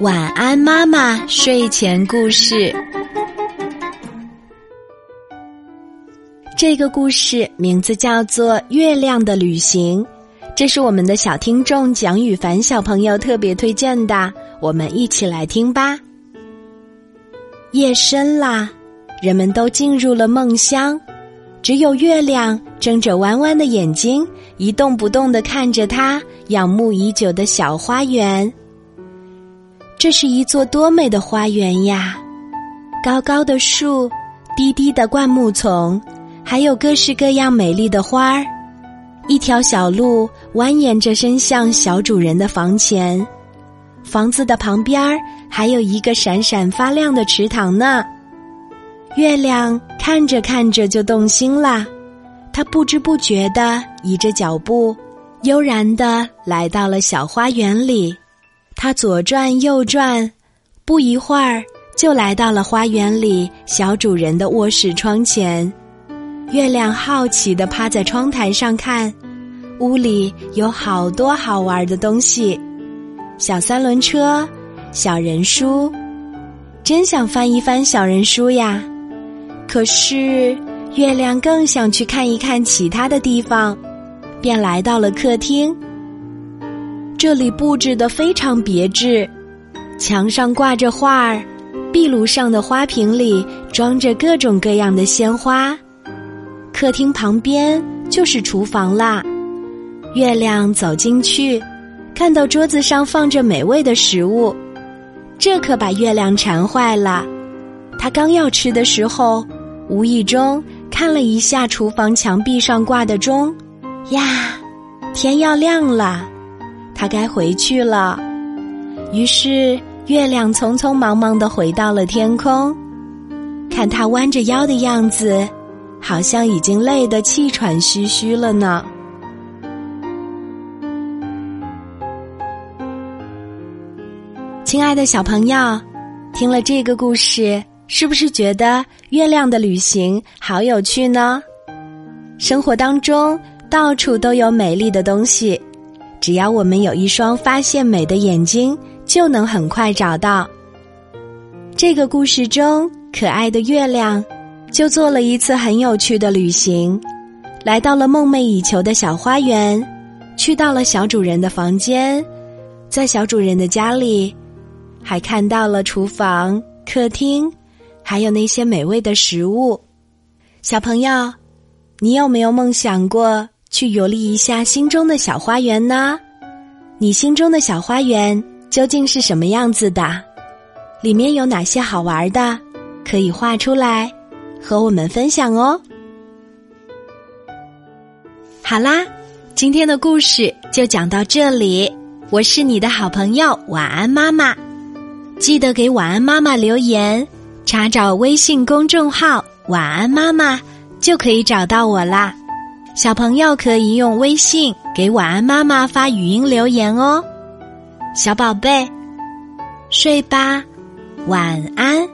晚安，妈妈。睡前故事。这个故事名字叫做《月亮的旅行》，这是我们的小听众蒋雨凡小朋友特别推荐的，我们一起来听吧。夜深啦，人们都进入了梦乡，只有月亮睁着弯弯的眼睛，一动不动的看着他仰慕已久的小花园。这是一座多美的花园呀！高高的树，低低的灌木丛，还有各式各样美丽的花儿。一条小路蜿蜒着伸向小主人的房前，房子的旁边儿还有一个闪闪发亮的池塘呢。月亮看着看着就动心啦，它不知不觉地移着脚步，悠然地来到了小花园里。他左转右转，不一会儿就来到了花园里小主人的卧室窗前。月亮好奇地趴在窗台上看，屋里有好多好玩的东西：小三轮车、小人书。真想翻一翻小人书呀！可是月亮更想去看一看其他的地方，便来到了客厅。这里布置的非常别致，墙上挂着画儿，壁炉上的花瓶里装着各种各样的鲜花。客厅旁边就是厨房啦。月亮走进去，看到桌子上放着美味的食物，这可把月亮馋坏了。他刚要吃的时候，无意中看了一下厨房墙壁上挂的钟，呀，天要亮了。他该回去了，于是月亮匆匆忙忙的回到了天空。看他弯着腰的样子，好像已经累得气喘吁吁了呢。亲爱的小朋友，听了这个故事，是不是觉得月亮的旅行好有趣呢？生活当中到处都有美丽的东西。只要我们有一双发现美的眼睛，就能很快找到。这个故事中，可爱的月亮就做了一次很有趣的旅行，来到了梦寐以求的小花园，去到了小主人的房间，在小主人的家里，还看到了厨房、客厅，还有那些美味的食物。小朋友，你有没有梦想过？去游历一下心中的小花园呢？你心中的小花园究竟是什么样子的？里面有哪些好玩的？可以画出来和我们分享哦。好啦，今天的故事就讲到这里。我是你的好朋友晚安妈妈，记得给晚安妈妈留言，查找微信公众号“晚安妈妈”就可以找到我啦。小朋友可以用微信给晚安妈妈发语音留言哦，小宝贝，睡吧，晚安。